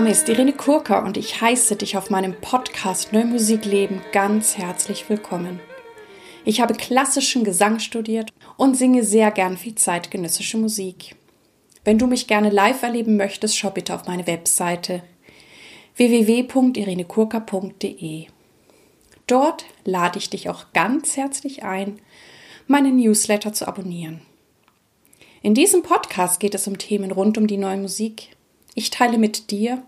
Name ist Irene Kurka und ich heiße dich auf meinem Podcast Neue Musik Leben ganz herzlich willkommen. Ich habe klassischen Gesang studiert und singe sehr gern viel zeitgenössische Musik. Wenn du mich gerne live erleben möchtest, schau bitte auf meine Webseite www.irenekurka.de. Dort lade ich dich auch ganz herzlich ein, meinen Newsletter zu abonnieren. In diesem Podcast geht es um Themen rund um die neue Musik. Ich teile mit dir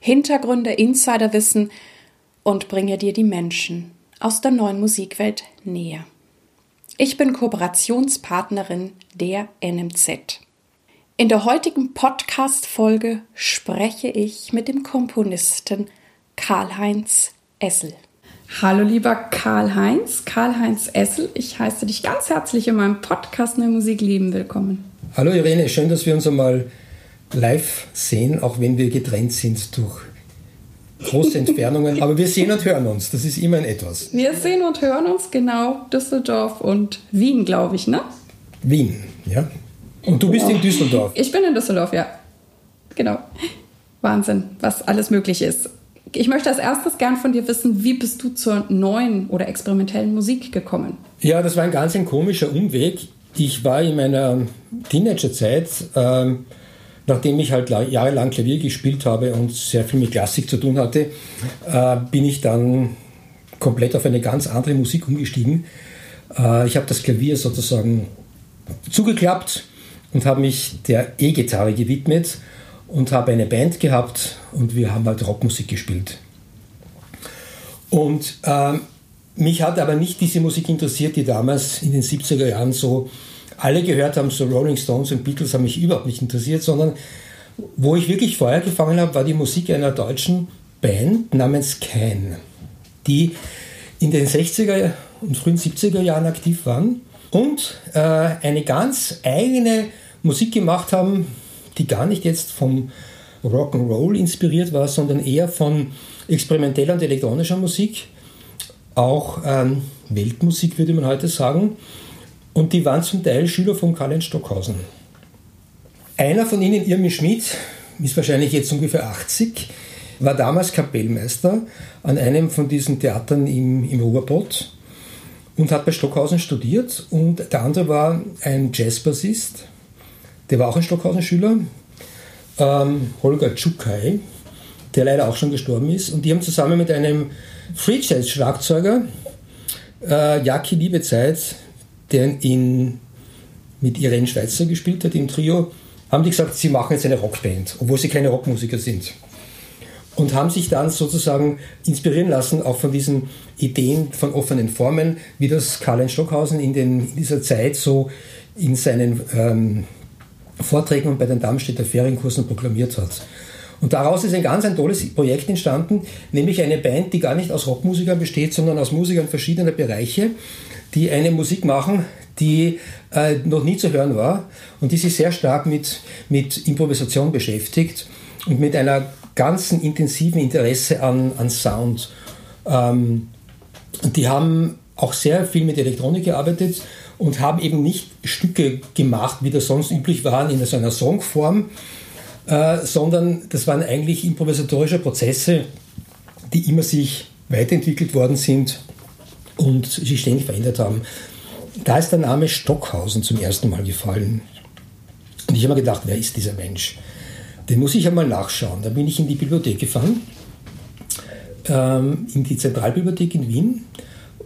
Hintergründe, Insiderwissen und bringe dir die Menschen aus der neuen Musikwelt näher. Ich bin Kooperationspartnerin der NMZ. In der heutigen Podcast-Folge spreche ich mit dem Komponisten Karl-Heinz Essel. Hallo lieber Karl-Heinz, Karl-Heinz Essel, ich heiße dich ganz herzlich in meinem Podcast Neue Musik lieben willkommen. Hallo Irene, schön, dass wir uns einmal live sehen, auch wenn wir getrennt sind durch große Entfernungen. Aber wir sehen und hören uns, das ist immer ein Etwas. Wir sehen und hören uns, genau, Düsseldorf und Wien, glaube ich, ne? Wien, ja. Und du bist ja. in Düsseldorf? Ich bin in Düsseldorf, ja. Genau. Wahnsinn, was alles möglich ist. Ich möchte als erstes gern von dir wissen, wie bist du zur neuen oder experimentellen Musik gekommen? Ja, das war ein ganz ein komischer Umweg. Ich war in meiner Teenagerzeit, äh, nachdem ich halt jahrelang Klavier gespielt habe und sehr viel mit Klassik zu tun hatte, äh, bin ich dann komplett auf eine ganz andere Musik umgestiegen. Äh, ich habe das Klavier sozusagen zugeklappt und habe mich der E-Gitarre gewidmet und habe eine Band gehabt und wir haben halt Rockmusik gespielt. Und äh, mich hat aber nicht diese Musik interessiert, die damals in den 70er Jahren so alle gehört haben, so Rolling Stones und Beatles haben mich überhaupt nicht interessiert, sondern wo ich wirklich Feuer gefangen habe, war die Musik einer deutschen Band namens Can, die in den 60er und frühen 70er Jahren aktiv waren und äh, eine ganz eigene Musik gemacht haben, die gar nicht jetzt vom Rock'n'Roll inspiriert war, sondern eher von experimenteller und elektronischer Musik, auch ähm, Weltmusik würde man heute sagen. Und die waren zum Teil Schüler von Karl-Heinz Stockhausen. Einer von ihnen, Irmi Schmidt, ist wahrscheinlich jetzt ungefähr 80, war damals Kapellmeister an einem von diesen Theatern im, im Ruhrpott und hat bei Stockhausen studiert. Und der andere war ein Jazzbassist, der war auch ein Stockhausen-Schüler, ähm, Holger Tschukai, der leider auch schon gestorben ist. Und die haben zusammen mit einem Free Jazz-Schlagzeuger, äh, Jaki Liebezeit, der in, mit Irene Schweizer gespielt hat im Trio, haben die gesagt, sie machen jetzt eine Rockband, obwohl sie keine Rockmusiker sind. Und haben sich dann sozusagen inspirieren lassen, auch von diesen Ideen von offenen Formen, wie das Karl-Heinz Stockhausen in, den, in dieser Zeit so in seinen ähm, Vorträgen und bei den Darmstädter Ferienkursen proklamiert hat. Und daraus ist ein ganz ein tolles Projekt entstanden, nämlich eine Band, die gar nicht aus Rockmusikern besteht, sondern aus Musikern verschiedener Bereiche, die eine Musik machen, die äh, noch nie zu hören war und die sich sehr stark mit, mit Improvisation beschäftigt und mit einer ganzen intensiven Interesse an, an Sound. Ähm, die haben auch sehr viel mit Elektronik gearbeitet und haben eben nicht Stücke gemacht, wie das sonst üblich waren, in so einer Songform, äh, sondern das waren eigentlich improvisatorische Prozesse, die immer sich weiterentwickelt worden sind und sich ständig verändert haben. Da ist der Name Stockhausen zum ersten Mal gefallen. Und ich habe mir gedacht, wer ist dieser Mensch? Den muss ich einmal nachschauen. Da bin ich in die Bibliothek gefahren, ähm, in die Zentralbibliothek in Wien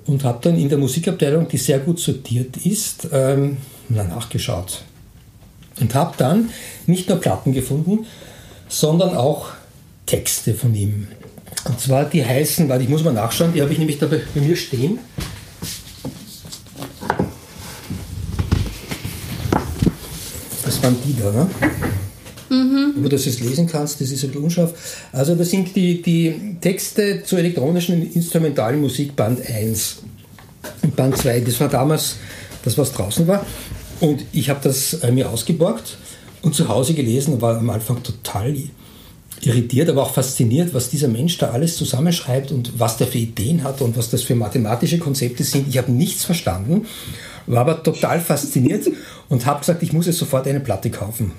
und habe dann in der Musikabteilung, die sehr gut sortiert ist, ähm, nachgeschaut. Und habe dann nicht nur Platten gefunden, sondern auch Texte von ihm. Und zwar die heißen, weil ich muss mal nachschauen, die habe ich nämlich da bei, bei mir stehen. Das waren die da, ne? Mhm. Wo du das jetzt lesen kannst, das ist ein bisschen unscharf. Also das sind die, die Texte zur elektronischen instrumentalen Musik Band 1 und Band 2. Das war damals das, was draußen war. Und ich habe das äh, mir ausgeborgt und zu Hause gelesen und war am Anfang total irritiert, aber auch fasziniert, was dieser Mensch da alles zusammenschreibt und was der für Ideen hat und was das für mathematische Konzepte sind. Ich habe nichts verstanden, war aber total fasziniert und habe gesagt, ich muss jetzt sofort eine Platte kaufen.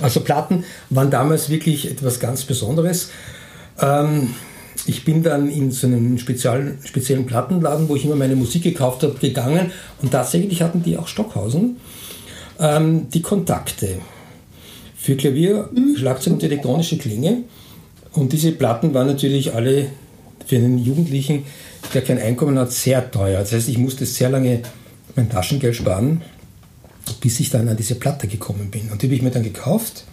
Also Platten waren damals wirklich etwas ganz Besonderes. Ähm, ich bin dann in so einen speziellen, speziellen Plattenladen, wo ich immer meine Musik gekauft habe, gegangen und tatsächlich hatten die auch Stockhausen ähm, die Kontakte für Klavier, Schlagzeug und elektronische Klänge. Und diese Platten waren natürlich alle für einen Jugendlichen, der kein Einkommen hat, sehr teuer. Das heißt, ich musste sehr lange mein Taschengeld sparen, bis ich dann an diese Platte gekommen bin. Und die habe ich mir dann gekauft.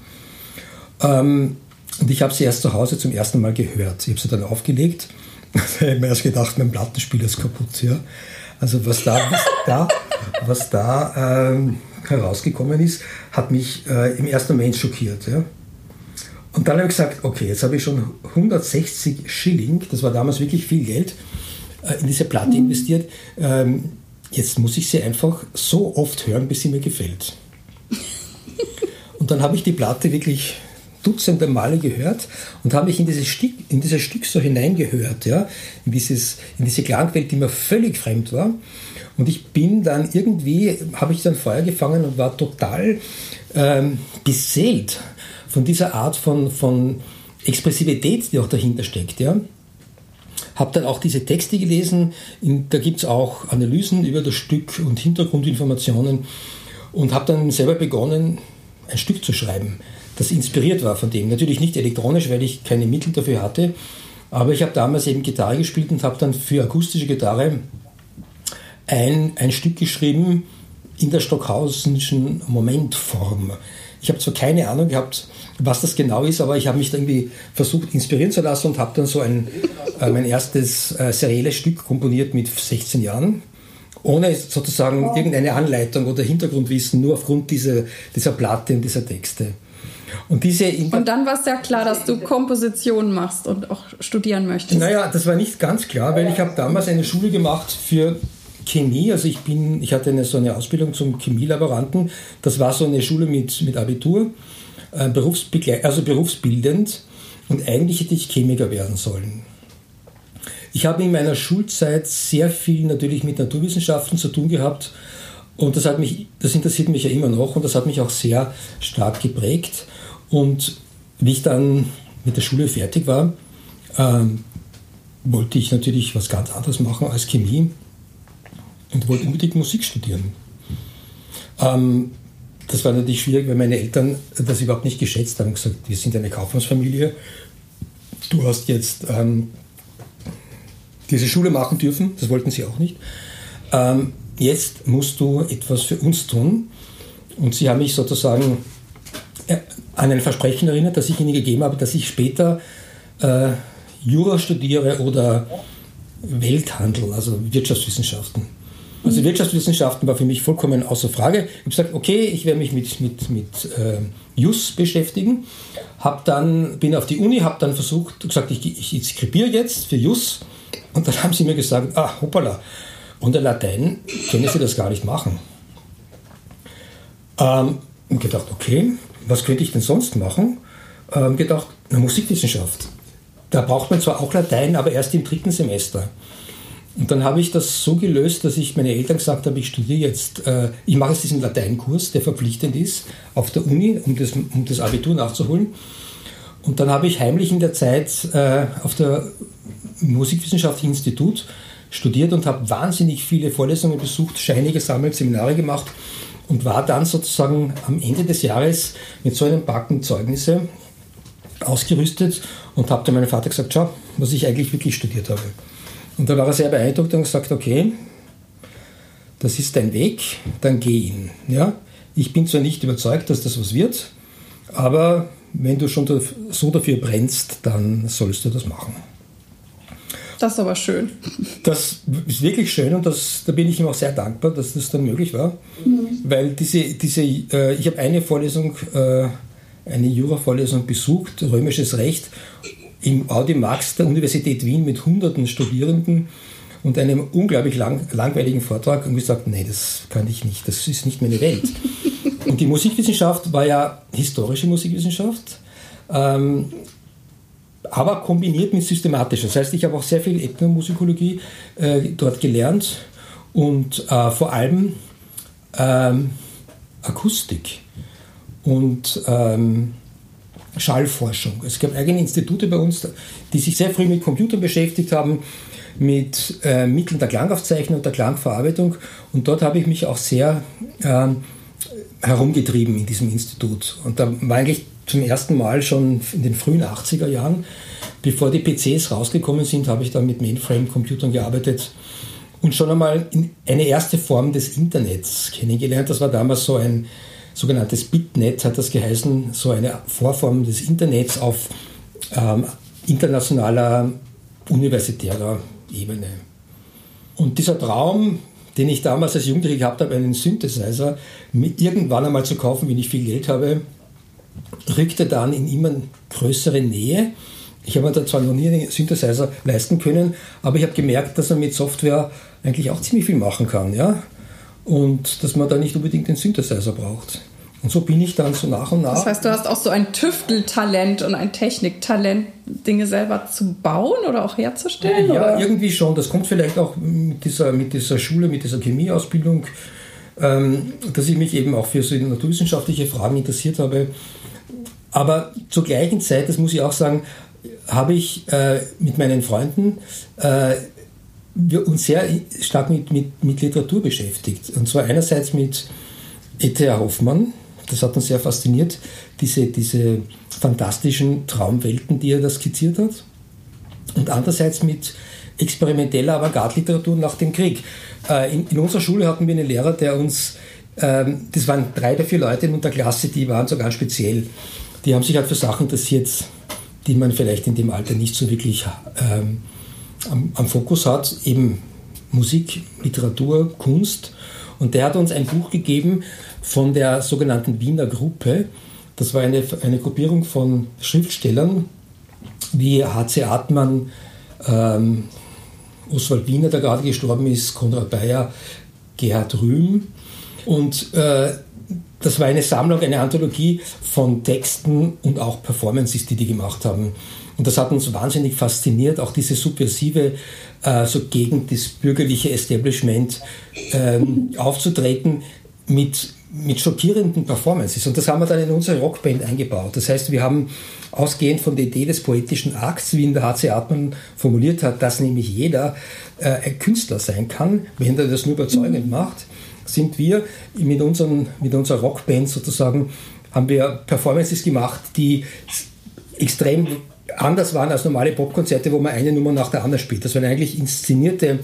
Ähm, und ich habe sie erst zu Hause zum ersten Mal gehört. Ich habe sie dann aufgelegt. ich habe mir erst gedacht, mein Plattenspieler ist kaputt. Ja. Also was da, was da, was da ähm, herausgekommen ist, hat mich äh, im ersten Moment schockiert. Ja. Und dann habe ich gesagt, okay, jetzt habe ich schon 160 Schilling, das war damals wirklich viel Geld, äh, in diese Platte mhm. investiert. Ähm, jetzt muss ich sie einfach so oft hören, bis sie mir gefällt. Und dann habe ich die Platte wirklich dutzende Male gehört und habe mich in dieses Stück, in dieses Stück so hineingehört, ja, in, dieses, in diese Klangwelt, die mir völlig fremd war. Und ich bin dann irgendwie, habe ich dann Feuer gefangen und war total ähm, beseelt von dieser Art von, von Expressivität, die auch dahinter steckt. Ja. Habe dann auch diese Texte gelesen, in, da gibt es auch Analysen über das Stück und Hintergrundinformationen und habe dann selber begonnen, ein Stück zu schreiben, das inspiriert war von dem. Natürlich nicht elektronisch, weil ich keine Mittel dafür hatte, aber ich habe damals eben Gitarre gespielt und habe dann für akustische Gitarre ein, ein Stück geschrieben in der Stockhausenischen Momentform. Ich habe zwar keine Ahnung gehabt, was das genau ist, aber ich habe mich irgendwie versucht inspirieren zu lassen und habe dann so ein, äh, mein erstes äh, serielles Stück komponiert mit 16 Jahren, ohne sozusagen irgendeine Anleitung oder Hintergrundwissen, nur aufgrund dieser, dieser Platte und dieser Texte. Und, diese und dann war es ja klar, dass du Komposition machst und auch studieren möchtest. Naja, das war nicht ganz klar, weil ich habe damals eine Schule gemacht für Chemie, also ich bin, ich hatte eine, so eine Ausbildung zum Chemielaboranten. Das war so eine Schule mit, mit Abitur, äh, also berufsbildend. Und eigentlich hätte ich Chemiker werden sollen. Ich habe in meiner Schulzeit sehr viel natürlich mit Naturwissenschaften zu tun gehabt und das, hat mich, das interessiert mich ja immer noch und das hat mich auch sehr stark geprägt. Und wie ich dann mit der Schule fertig war, ähm, wollte ich natürlich was ganz anderes machen als Chemie und wollte unbedingt Musik studieren. Ähm, das war natürlich schwierig, weil meine Eltern das überhaupt nicht geschätzt haben. gesagt, wir sind eine Kaufmannsfamilie. Du hast jetzt ähm, diese Schule machen dürfen. Das wollten sie auch nicht. Ähm, jetzt musst du etwas für uns tun. Und sie haben mich sozusagen äh, an ein Versprechen erinnert, das ich ihnen gegeben habe, dass ich später äh, Jura studiere oder Welthandel, also Wirtschaftswissenschaften. Also Wirtschaftswissenschaften war für mich vollkommen außer Frage. Ich habe gesagt, okay, ich werde mich mit, mit, mit äh, JUS beschäftigen. Hab dann, bin auf die Uni, habe dann versucht, gesagt, ich, ich inskribiere jetzt für JUS. Und dann haben sie mir gesagt, ah, hoppala, unter Latein können sie das gar nicht machen. Ähm, und gedacht, okay, was könnte ich denn sonst machen? Ähm, gedacht, eine Musikwissenschaft. Da braucht man zwar auch Latein, aber erst im dritten Semester. Und dann habe ich das so gelöst, dass ich meine Eltern gesagt habe, ich studiere jetzt, äh, ich mache jetzt diesen Lateinkurs, der verpflichtend ist, auf der Uni, um das, um das Abitur nachzuholen. Und dann habe ich heimlich in der Zeit äh, auf der Musikwissenschaftlichen Institut studiert und habe wahnsinnig viele Vorlesungen besucht, Scheine gesammelt, Seminare gemacht und war dann sozusagen am Ende des Jahres mit so einem Backen Zeugnisse ausgerüstet und habe dann meinem Vater gesagt, schau, was ich eigentlich wirklich studiert habe. Und da war er sehr beeindruckt und gesagt, okay, das ist dein Weg, dann geh ihn. Ja? Ich bin zwar nicht überzeugt, dass das was wird, aber wenn du schon so dafür brennst, dann sollst du das machen. Das ist aber schön. Das ist wirklich schön und das, da bin ich ihm auch sehr dankbar, dass das dann möglich war. Mhm. Weil diese, diese, äh, ich habe eine Vorlesung, äh, eine Jura-Vorlesung besucht, römisches Recht, im Audimax der Universität Wien mit hunderten Studierenden und einem unglaublich lang, langweiligen Vortrag und gesagt, nee, das kann ich nicht, das ist nicht meine Welt. und die Musikwissenschaft war ja historische Musikwissenschaft, ähm, aber kombiniert mit systematischer. Das heißt, ich habe auch sehr viel Ethnomusikologie äh, dort gelernt und äh, vor allem ähm, Akustik. und ähm, Schallforschung. Es gab eigene Institute bei uns, die sich sehr früh mit Computern beschäftigt haben, mit äh, Mitteln der Klangaufzeichnung und der Klangverarbeitung. Und dort habe ich mich auch sehr äh, herumgetrieben in diesem Institut. Und da war eigentlich zum ersten Mal schon in den frühen 80er Jahren, bevor die PCs rausgekommen sind, habe ich dann mit Mainframe-Computern gearbeitet und schon einmal eine erste Form des Internets kennengelernt. Das war damals so ein sogenanntes Bitnet, hat das geheißen, so eine Vorform des Internets auf ähm, internationaler universitärer Ebene. Und dieser Traum, den ich damals als Jugendlicher gehabt habe, einen Synthesizer irgendwann einmal zu kaufen, wenn ich viel Geld habe, rückte dann in immer größere Nähe. Ich habe mir da zwar noch nie einen Synthesizer leisten können, aber ich habe gemerkt, dass man mit Software eigentlich auch ziemlich viel machen kann. Ja? Und dass man da nicht unbedingt den Synthesizer braucht. Und so bin ich dann so nach und nach. Das heißt, du hast auch so ein Tüfteltalent und ein Techniktalent, Dinge selber zu bauen oder auch herzustellen? Ja, oder? irgendwie schon. Das kommt vielleicht auch mit dieser, mit dieser Schule, mit dieser Chemieausbildung, ähm, dass ich mich eben auch für so naturwissenschaftliche Fragen interessiert habe. Aber zur gleichen Zeit, das muss ich auch sagen, habe ich äh, mit meinen Freunden äh, wir uns sehr stark mit, mit, mit Literatur beschäftigt. Und zwar einerseits mit E.T.A. Hoffmann, das hat uns sehr fasziniert, diese, diese fantastischen Traumwelten, die er da skizziert hat. Und andererseits mit experimenteller Avantgarde-Literatur nach dem Krieg. Äh, in, in, unserer Schule hatten wir einen Lehrer, der uns, ähm, das waren drei oder vier Leute in der Klasse, die waren so ganz speziell. Die haben sich halt für Sachen interessiert, die man vielleicht in dem Alter nicht so wirklich ähm, am, am Fokus hat, eben Musik, Literatur, Kunst. Und der hat uns ein Buch gegeben, von der sogenannten Wiener Gruppe. Das war eine, eine Gruppierung von Schriftstellern wie H.C. Artmann, ähm, Oswald Wiener, der gerade gestorben ist, Konrad Bayer, Gerhard Rühm. Und äh, das war eine Sammlung, eine Anthologie von Texten und auch Performances, die die gemacht haben. Und das hat uns wahnsinnig fasziniert, auch diese subversive, äh, so gegen das bürgerliche Establishment ähm, aufzutreten mit mit schockierenden Performances. Und das haben wir dann in unsere Rockband eingebaut. Das heißt, wir haben ausgehend von der Idee des poetischen Akts, wie ihn der H.C. Artmann formuliert hat, dass nämlich jeder äh, ein Künstler sein kann, wenn er das nur überzeugend macht, sind wir mit, unseren, mit unserer Rockband sozusagen, haben wir Performances gemacht, die extrem anders waren als normale Popkonzerte, wo man eine Nummer nach der anderen spielt. Das waren eigentlich inszenierte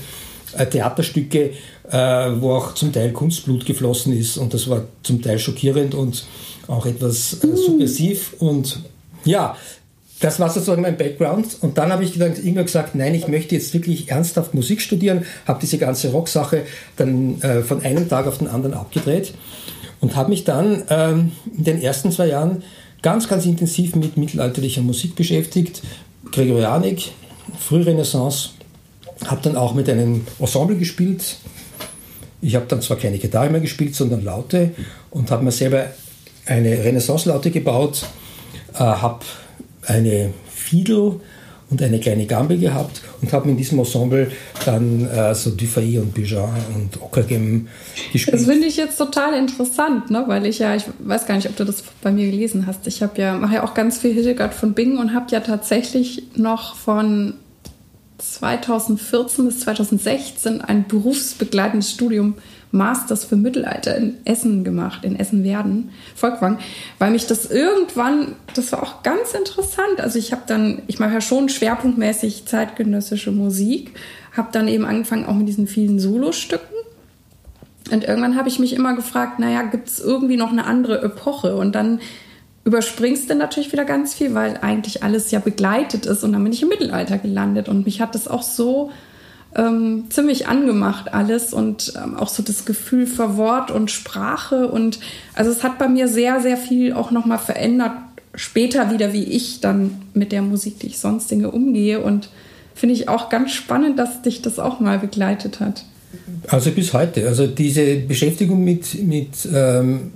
äh, Theaterstücke, äh, wo auch zum Teil Kunstblut geflossen ist und das war zum Teil schockierend und auch etwas äh, subversiv und ja, das war sozusagen mein Background. Und dann habe ich dann irgendwann gesagt, nein, ich möchte jetzt wirklich ernsthaft Musik studieren, habe diese ganze Rocksache dann äh, von einem Tag auf den anderen abgedreht und habe mich dann ähm, in den ersten zwei Jahren ganz, ganz intensiv mit mittelalterlicher Musik beschäftigt. Gregorianik, Frührenaissance, habe dann auch mit einem Ensemble gespielt. Ich habe dann zwar keine Gitarre mehr gespielt, sondern Laute und habe mir selber eine Renaissance-Laute gebaut, äh, habe eine Fiedel und eine kleine Gambe gehabt und habe in diesem Ensemble dann äh, so Dufay und Bijan und Ockergem gespielt. Das finde ich jetzt total interessant, ne? weil ich ja, ich weiß gar nicht, ob du das bei mir gelesen hast. Ich habe ja, mache ja auch ganz viel Hildegard von Bingen und habe ja tatsächlich noch von 2014 bis 2016 ein berufsbegleitendes Studium Masters für Mittelalter in Essen gemacht, in Essen-Werden, Volkwang, weil mich das irgendwann, das war auch ganz interessant. Also ich habe dann, ich mache ja schon schwerpunktmäßig zeitgenössische Musik, habe dann eben angefangen auch mit diesen vielen Solostücken. Und irgendwann habe ich mich immer gefragt, naja, gibt es irgendwie noch eine andere Epoche? Und dann überspringst du natürlich wieder ganz viel, weil eigentlich alles ja begleitet ist und dann bin ich im Mittelalter gelandet und mich hat das auch so ähm, ziemlich angemacht alles und ähm, auch so das Gefühl für Wort und Sprache und also es hat bei mir sehr, sehr viel auch nochmal verändert, später wieder, wie ich dann mit der Musik, die ich sonst singe, umgehe und finde ich auch ganz spannend, dass dich das auch mal begleitet hat. Also bis heute, also diese Beschäftigung mit, mit ähm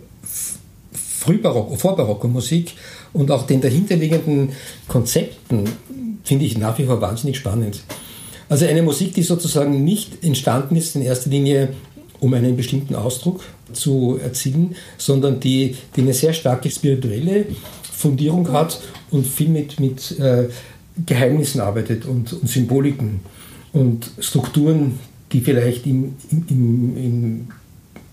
Frühbarock, vorbarocker Musik und auch den dahinterliegenden Konzepten finde ich nach wie vor wahnsinnig spannend. Also eine Musik, die sozusagen nicht entstanden ist in erster Linie um einen bestimmten Ausdruck zu erzielen, sondern die, die eine sehr starke spirituelle Fundierung hat und viel mit, mit äh, Geheimnissen arbeitet und, und, Symboliken und Strukturen, die vielleicht im, im, im,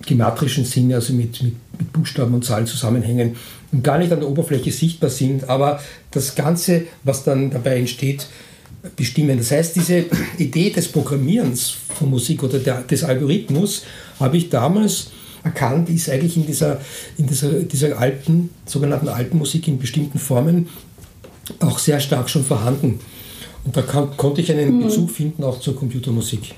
gematrischen Sinne, also mit, mit, mit, Buchstaben und Zahlen zusammenhängen und gar nicht an der Oberfläche sichtbar sind, aber das Ganze, was dann dabei entsteht, bestimmen. Das heißt, diese Idee des Programmierens von Musik oder der, des Algorithmus habe ich damals erkannt, ist eigentlich in dieser, in dieser, dieser alten, sogenannten alten Musik in bestimmten Formen auch sehr stark schon vorhanden. Und da kann, konnte ich einen mhm. Bezug finden auch zur Computermusik.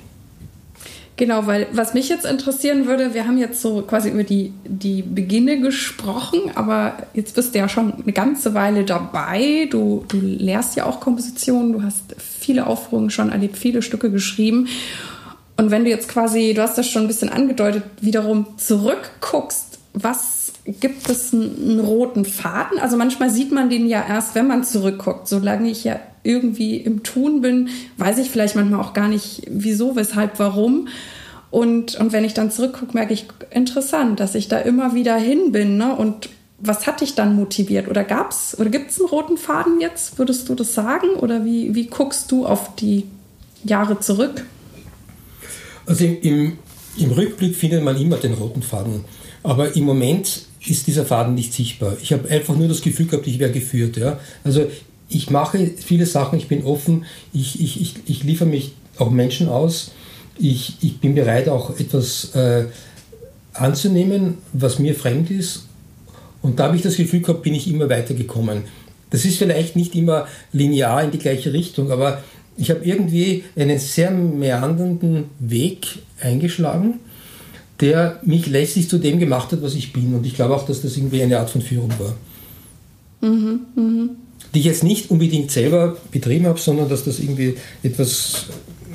Genau, weil was mich jetzt interessieren würde, wir haben jetzt so quasi über die, die Beginne gesprochen, aber jetzt bist du ja schon eine ganze Weile dabei. Du, du lehrst ja auch Kompositionen, du hast viele Aufführungen schon erlebt, viele Stücke geschrieben. Und wenn du jetzt quasi, du hast das schon ein bisschen angedeutet, wiederum zurückguckst, was gibt es einen, roten Faden? Also manchmal sieht man den ja erst, wenn man zurückguckt. Solange ich ja irgendwie im Tun bin, weiß ich vielleicht manchmal auch gar nicht, wieso, weshalb, warum. Und, und wenn ich dann zurückgucke, merke ich, interessant, dass ich da immer wieder hin bin. Ne? Und was hat dich dann motiviert? Oder gab's oder gibt es einen roten Faden jetzt? Würdest du das sagen? Oder wie, wie guckst du auf die Jahre zurück? Also im, im Rückblick findet man immer den roten Faden. Aber im Moment ist dieser Faden nicht sichtbar. Ich habe einfach nur das Gefühl gehabt, ich wäre geführt. Ja? Also ich mache viele Sachen, ich bin offen, ich, ich, ich, ich liefere mich auch Menschen aus, ich, ich bin bereit auch etwas äh, anzunehmen, was mir fremd ist. Und da habe ich das Gefühl gehabt, bin ich immer weitergekommen. Das ist vielleicht nicht immer linear in die gleiche Richtung, aber ich habe irgendwie einen sehr meandernden Weg eingeschlagen, der mich letztlich zu dem gemacht hat, was ich bin. Und ich glaube auch, dass das irgendwie eine Art von Führung war. Mhm, mh. Die ich jetzt nicht unbedingt selber betrieben habe, sondern dass das irgendwie etwas,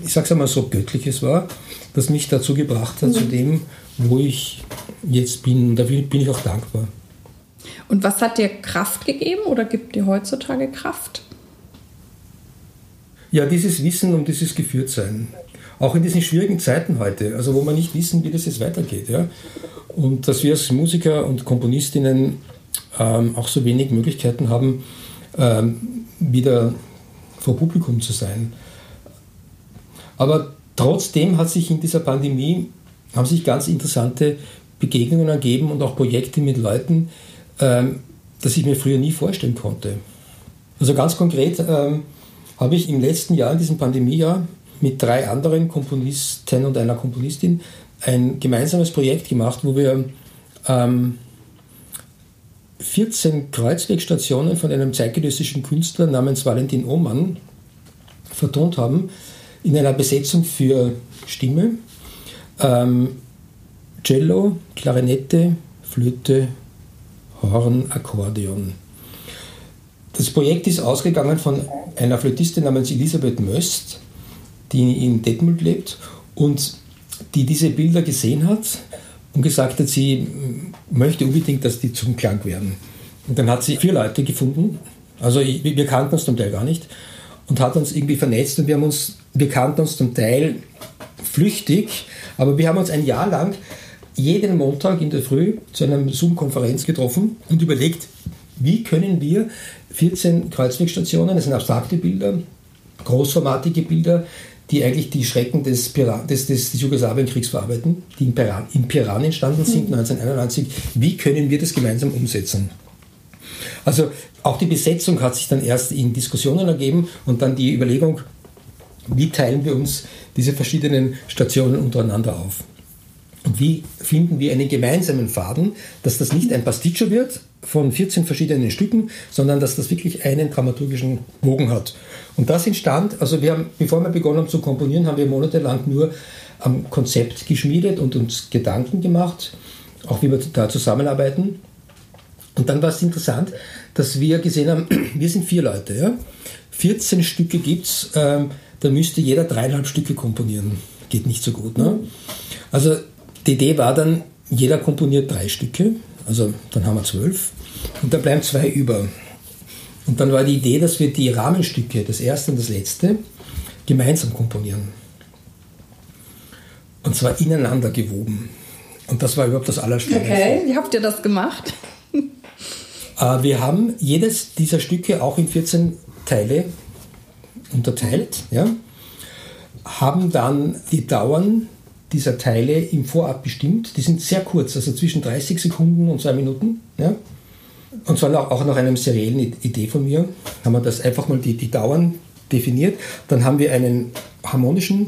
ich sage es einmal so, Göttliches war, das mich dazu gebracht hat, mhm. zu dem, wo ich jetzt bin. Und dafür bin ich auch dankbar. Und was hat dir Kraft gegeben oder gibt dir heutzutage Kraft? Ja, dieses Wissen und dieses Geführtsein. Auch in diesen schwierigen Zeiten heute, also wo wir nicht wissen, wie das jetzt weitergeht. Ja? Und dass wir als Musiker und Komponistinnen ähm, auch so wenig Möglichkeiten haben, wieder vor Publikum zu sein. Aber trotzdem hat sich in dieser Pandemie haben sich ganz interessante Begegnungen ergeben und auch Projekte mit Leuten, ähm, das ich mir früher nie vorstellen konnte. Also ganz konkret ähm, habe ich im letzten Jahr, in diesem Pandemiejahr, mit drei anderen Komponisten und einer Komponistin ein gemeinsames Projekt gemacht, wo wir ähm, 14 Kreuzwegstationen von einem zeitgenössischen Künstler namens Valentin Ohmann vertont haben, in einer Besetzung für Stimme, ähm, Cello, Klarinette, Flöte, Horn, Akkordeon. Das Projekt ist ausgegangen von einer Flötistin namens Elisabeth Möst, die in Detmold lebt und die diese Bilder gesehen hat und gesagt hat, sie möchte unbedingt, dass die zum Klang werden. Und dann hat sie vier Leute gefunden, also wir kannten uns zum Teil gar nicht, und hat uns irgendwie vernetzt und wir haben uns, wir kannten uns zum Teil flüchtig, aber wir haben uns ein Jahr lang jeden Montag in der Früh zu einer Zoom-Konferenz getroffen und überlegt, wie können wir 14 Kreuzwegstationen, das sind abstrakte Bilder, großformatige Bilder, die eigentlich die Schrecken des, Piran des, des, des Jugoslawienkriegs verarbeiten, die in Piran, in Piran entstanden sind, mhm. 1991. Wie können wir das gemeinsam umsetzen? Also auch die Besetzung hat sich dann erst in Diskussionen ergeben und dann die Überlegung, wie teilen wir uns diese verschiedenen Stationen untereinander auf? Und wie finden wir einen gemeinsamen Faden, dass das nicht ein Pasticcio wird von 14 verschiedenen Stücken, sondern dass das wirklich einen dramaturgischen Bogen hat. Und das entstand, also wir haben, bevor wir begonnen haben zu komponieren, haben wir monatelang nur am Konzept geschmiedet und uns Gedanken gemacht, auch wie wir da zusammenarbeiten. Und dann war es interessant, dass wir gesehen haben, wir sind vier Leute, ja? 14 Stücke gibt es, ähm, da müsste jeder dreieinhalb Stücke komponieren. Geht nicht so gut. Ne? Also die Idee war dann, jeder komponiert drei Stücke, also dann haben wir zwölf und dann bleiben zwei über. Und dann war die Idee, dass wir die Rahmenstücke, das erste und das letzte, gemeinsam komponieren. Und zwar ineinander gewoben. Und das war überhaupt das Allerschwierigste. Okay, wie habt ihr das gemacht? Äh, wir haben jedes dieser Stücke auch in 14 Teile unterteilt, ja, haben dann die Dauern dieser Teile im Vorab bestimmt. Die sind sehr kurz, also zwischen 30 Sekunden und zwei Minuten. Ja. Und zwar auch nach einer seriellen Idee von mir, haben wir das einfach mal die, die Dauern definiert. Dann haben wir einen harmonischen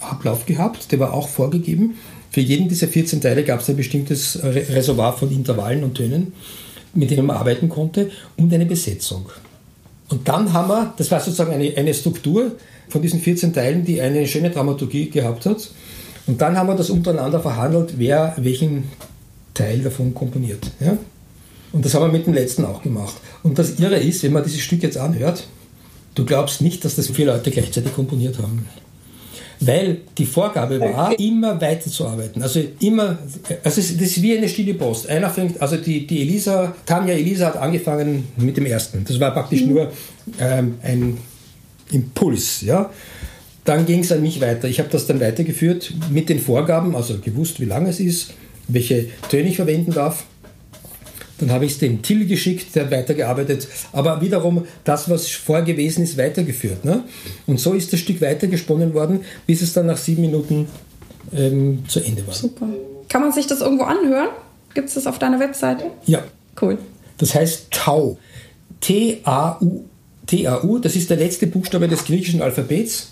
Ablauf gehabt, der war auch vorgegeben. Für jeden dieser 14 Teile gab es ein bestimmtes Reservoir von Intervallen und Tönen, mit denen man arbeiten konnte, und eine Besetzung. Und dann haben wir, das war sozusagen eine, eine Struktur von diesen 14 Teilen, die eine schöne Dramaturgie gehabt hat. Und dann haben wir das untereinander verhandelt, wer welchen Teil davon komponiert. Ja? Und das haben wir mit dem letzten auch gemacht. Und das Irre ist, wenn man dieses Stück jetzt anhört, du glaubst nicht, dass das vier Leute gleichzeitig komponiert haben. Weil die Vorgabe war, immer weiterzuarbeiten. Also immer, also das ist wie eine stille Post. Einer fängt, also die, die Elisa, Tanja Elisa hat angefangen mit dem ersten. Das war praktisch mhm. nur ähm, ein Impuls, ja. Dann ging es an mich weiter. Ich habe das dann weitergeführt mit den Vorgaben, also gewusst, wie lang es ist, welche Töne ich verwenden darf. Dann habe ich es dem Till geschickt, der hat weitergearbeitet. Aber wiederum das, was vorher gewesen ist, weitergeführt. Ne? Und so ist das Stück weitergesponnen worden, bis es dann nach sieben Minuten ähm, zu Ende war. Super. Kann man sich das irgendwo anhören? Gibt es das auf deiner Webseite? Ja. Cool. Das heißt Tau. T-A-U. T-A-U, das ist der letzte Buchstabe des griechischen Alphabets.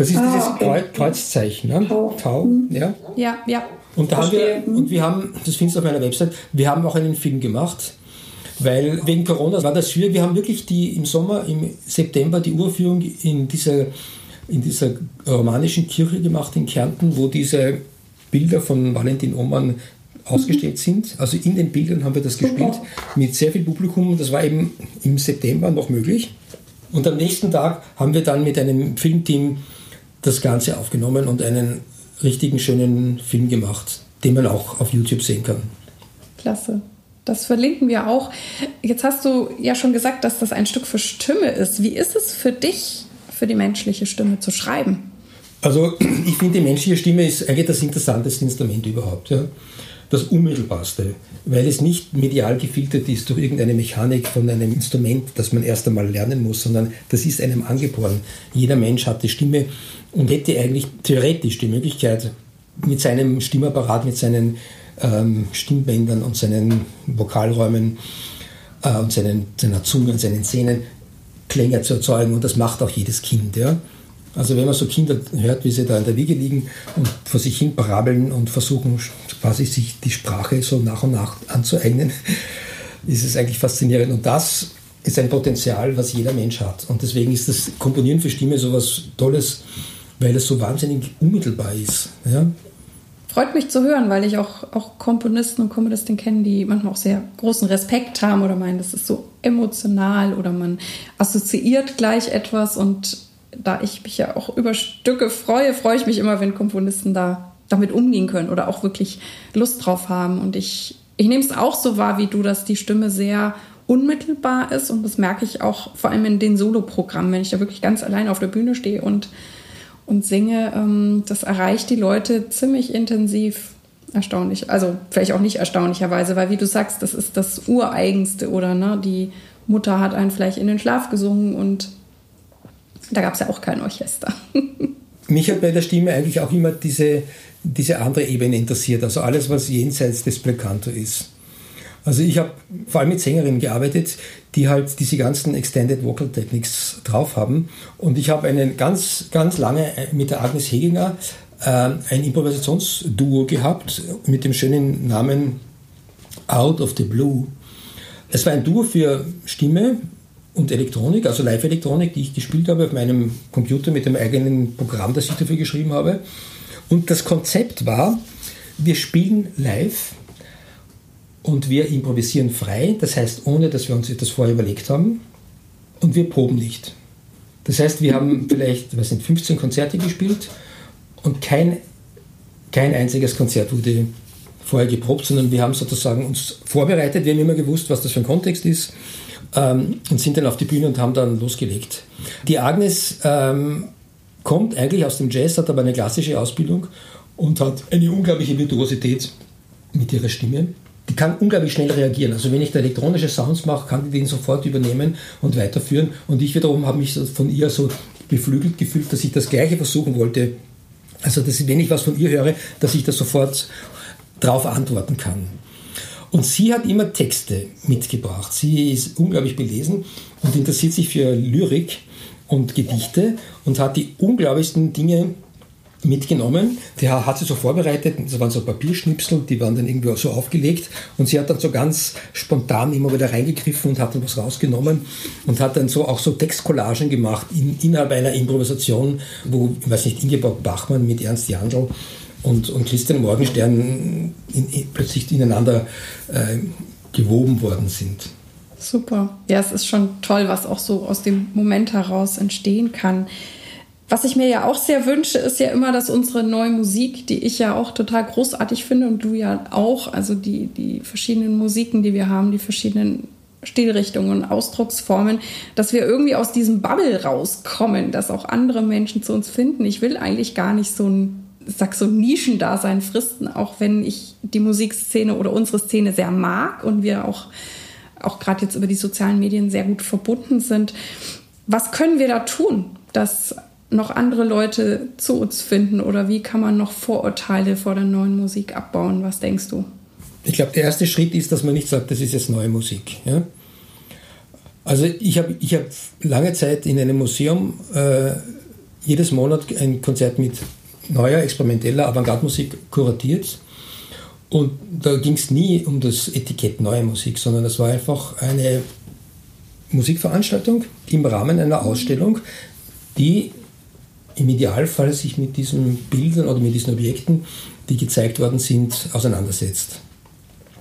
Das ist ah, dieses okay. Kreuzzeichen. Ne? Tau. Tau. Ja. ja, ja. Und, da haben wir, und wir haben, das findest du auf meiner Website, wir haben auch einen Film gemacht, weil wegen Corona war das schwierig. Wir haben wirklich die im Sommer, im September die Urführung in dieser, in dieser romanischen Kirche gemacht in Kärnten, wo diese Bilder von Valentin Oman ausgestellt mhm. sind. Also in den Bildern haben wir das gespielt mit sehr viel Publikum. Das war eben im September noch möglich. Und am nächsten Tag haben wir dann mit einem Filmteam das Ganze aufgenommen und einen richtigen schönen Film gemacht, den man auch auf YouTube sehen kann. Klasse. Das verlinken wir auch. Jetzt hast du ja schon gesagt, dass das ein Stück für Stimme ist. Wie ist es für dich, für die menschliche Stimme zu schreiben? Also ich finde, die menschliche Stimme ist eigentlich das interessanteste Instrument überhaupt. Ja? Das unmittelbarste, weil es nicht medial gefiltert ist durch irgendeine Mechanik von einem Instrument, das man erst einmal lernen muss, sondern das ist einem angeboren. Jeder Mensch hat die Stimme und hätte eigentlich theoretisch die Möglichkeit, mit seinem Stimmapparat, mit seinen ähm, Stimmbändern und seinen Vokalräumen äh, und seinen, seiner Zunge und seinen Zähnen Klänge zu erzeugen und das macht auch jedes Kind. Ja? Also wenn man so Kinder hört, wie sie da in der Wiege liegen und vor sich hin parabeln und versuchen quasi sich die Sprache so nach und nach anzueignen, ist es eigentlich faszinierend. Und das ist ein Potenzial, was jeder Mensch hat. Und deswegen ist das Komponieren für Stimme so was Tolles, weil es so wahnsinnig unmittelbar ist. Ja? Freut mich zu hören, weil ich auch, auch Komponisten und Komponistinnen kenne, die manchmal auch sehr großen Respekt haben oder meinen, das ist so emotional oder man assoziiert gleich etwas. Und da ich mich ja auch über Stücke freue, freue ich mich immer, wenn Komponisten da damit umgehen können oder auch wirklich Lust drauf haben. Und ich, ich nehme es auch so wahr wie du, dass die Stimme sehr unmittelbar ist und das merke ich auch vor allem in den Soloprogrammen, wenn ich da wirklich ganz allein auf der Bühne stehe und und singe, ähm, das erreicht die Leute ziemlich intensiv. Erstaunlich. Also vielleicht auch nicht erstaunlicherweise, weil wie du sagst, das ist das Ureigenste oder ne, die Mutter hat einen vielleicht in den Schlaf gesungen und da gab es ja auch kein Orchester. Mich hat bei der Stimme eigentlich auch immer diese, diese andere Ebene interessiert, also alles, was jenseits des Pleccanto ist. Also ich habe vor allem mit Sängerinnen gearbeitet, die halt diese ganzen Extended Vocal Techniques drauf haben. Und ich habe einen ganz, ganz lange äh, mit der Agnes Heginger äh, ein Improvisationsduo gehabt mit dem schönen Namen Out of the Blue. Es war ein Duo für Stimme und Elektronik, also Live-Elektronik, die ich gespielt habe auf meinem Computer mit dem eigenen Programm, das ich dafür geschrieben habe. Und das Konzept war, wir spielen live und wir improvisieren frei, das heißt ohne, dass wir uns etwas vorher überlegt haben und wir proben nicht. Das heißt, wir haben vielleicht was sind 15 Konzerte gespielt und kein, kein einziges Konzert wurde vorher geprobt, sondern wir haben sozusagen uns vorbereitet, wir haben immer gewusst, was das für ein Kontext ist ähm, und sind dann auf die Bühne und haben dann losgelegt. Die Agnes ähm, kommt eigentlich aus dem Jazz, hat aber eine klassische Ausbildung und hat eine unglaubliche Virtuosität mit ihrer Stimme. Die kann unglaublich schnell reagieren. Also wenn ich da elektronische Sounds mache, kann die den sofort übernehmen und weiterführen. Und ich wiederum habe mich von ihr so beflügelt gefühlt, dass ich das Gleiche versuchen wollte. Also dass wenn ich was von ihr höre, dass ich da sofort drauf antworten kann. Und sie hat immer Texte mitgebracht. Sie ist unglaublich belesen und interessiert sich für Lyrik und Gedichte und hat die unglaublichsten Dinge mitgenommen. Die hat sie so vorbereitet, das waren so Papierschnipsel, die waren dann irgendwie so aufgelegt und sie hat dann so ganz spontan immer wieder reingegriffen und hat dann was rausgenommen und hat dann so auch so Textcollagen gemacht in, innerhalb einer Improvisation, wo, ich weiß nicht, Ingeborg Bachmann mit Ernst Jandl und, und Christian Morgenstern in, in, plötzlich ineinander äh, gewoben worden sind. Super. Ja, es ist schon toll, was auch so aus dem Moment heraus entstehen kann. Was ich mir ja auch sehr wünsche, ist ja immer, dass unsere neue Musik, die ich ja auch total großartig finde und du ja auch, also die, die verschiedenen Musiken, die wir haben, die verschiedenen Stilrichtungen und Ausdrucksformen, dass wir irgendwie aus diesem Bubble rauskommen, dass auch andere Menschen zu uns finden. Ich will eigentlich gar nicht so ein sag so Nischendasein fristen, auch wenn ich die Musikszene oder unsere Szene sehr mag und wir auch, auch gerade jetzt über die sozialen Medien sehr gut verbunden sind. Was können wir da tun, dass noch andere Leute zu uns finden oder wie kann man noch Vorurteile vor der neuen Musik abbauen? Was denkst du? Ich glaube, der erste Schritt ist, dass man nicht sagt, das ist jetzt neue Musik. Ja? Also ich habe ich hab lange Zeit in einem Museum äh, jedes Monat ein Konzert mit neuer, experimenteller Avantgarde-Musik kuratiert. Und da ging es nie um das Etikett neue Musik, sondern es war einfach eine Musikveranstaltung im Rahmen einer Ausstellung, die im Idealfall sich mit diesen Bildern oder mit diesen Objekten, die gezeigt worden sind, auseinandersetzt.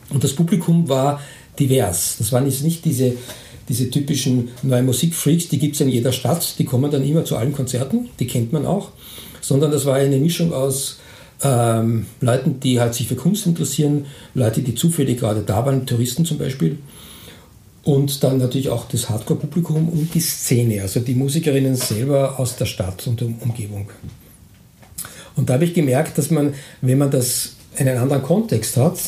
Und das Publikum war divers. Das waren jetzt nicht diese, diese typischen neue Musikfreaks, die gibt es in jeder Stadt, die kommen dann immer zu allen Konzerten, die kennt man auch, sondern das war eine Mischung aus ähm, Leuten, die halt sich für Kunst interessieren, Leute, die zufällig gerade da waren, Touristen zum Beispiel, und dann natürlich auch das Hardcore-Publikum und die Szene, also die Musikerinnen selber aus der Stadt und der Umgebung. Und da habe ich gemerkt, dass man, wenn man das in einen anderen Kontext hat,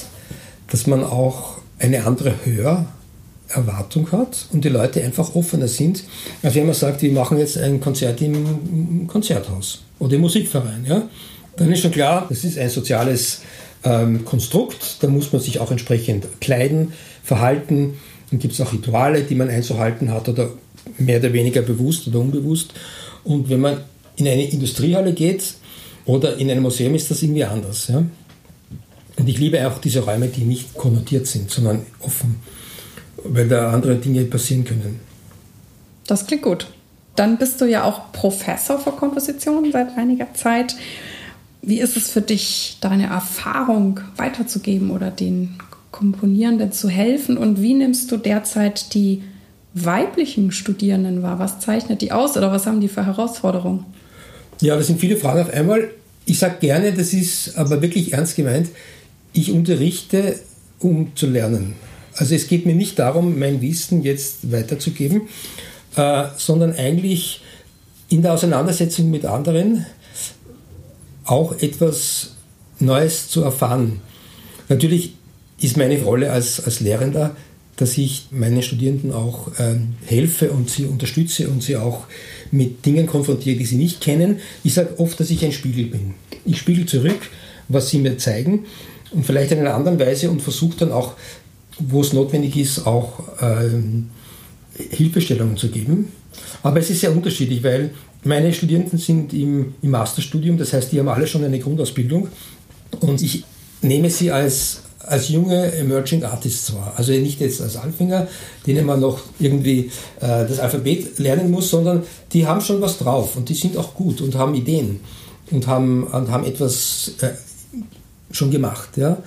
dass man auch eine andere Hörerwartung hat und die Leute einfach offener sind, als wenn man sagt, wir machen jetzt ein Konzert im Konzerthaus oder im Musikverein. Ja? Dann ist schon klar, das ist ein soziales ähm, Konstrukt, da muss man sich auch entsprechend kleiden, verhalten, dann gibt es auch Rituale, die man einzuhalten hat oder mehr oder weniger bewusst oder unbewusst. Und wenn man in eine Industriehalle geht oder in ein Museum, ist das irgendwie anders. Ja? Und ich liebe auch diese Räume, die nicht konnotiert sind, sondern offen, weil da andere Dinge passieren können. Das klingt gut. Dann bist du ja auch Professor für Komposition seit einiger Zeit. Wie ist es für dich, deine Erfahrung weiterzugeben oder den Komponierenden zu helfen? Und wie nimmst du derzeit die weiblichen Studierenden wahr? Was zeichnet die aus oder was haben die für Herausforderungen? Ja, das sind viele Fragen auf einmal. Ich sage gerne, das ist aber wirklich ernst gemeint, ich unterrichte, um zu lernen. Also es geht mir nicht darum, mein Wissen jetzt weiterzugeben, äh, sondern eigentlich in der Auseinandersetzung mit anderen auch etwas Neues zu erfahren. Natürlich ist meine Rolle als, als Lehrender, dass ich meinen Studierenden auch ähm, helfe und sie unterstütze und sie auch mit Dingen konfrontiere, die sie nicht kennen. Ich sage oft, dass ich ein Spiegel bin. Ich spiegel zurück, was sie mir zeigen und vielleicht in einer anderen Weise und versuche dann auch, wo es notwendig ist, auch ähm, Hilfestellungen zu geben. Aber es ist sehr unterschiedlich, weil meine Studierenden sind im, im Masterstudium, das heißt, die haben alle schon eine Grundausbildung und ich nehme sie als als junge Emerging Artists war. Also nicht jetzt als Anfänger, denen man noch irgendwie äh, das Alphabet lernen muss, sondern die haben schon was drauf und die sind auch gut und haben Ideen und haben, und haben etwas äh, schon gemacht. Ja?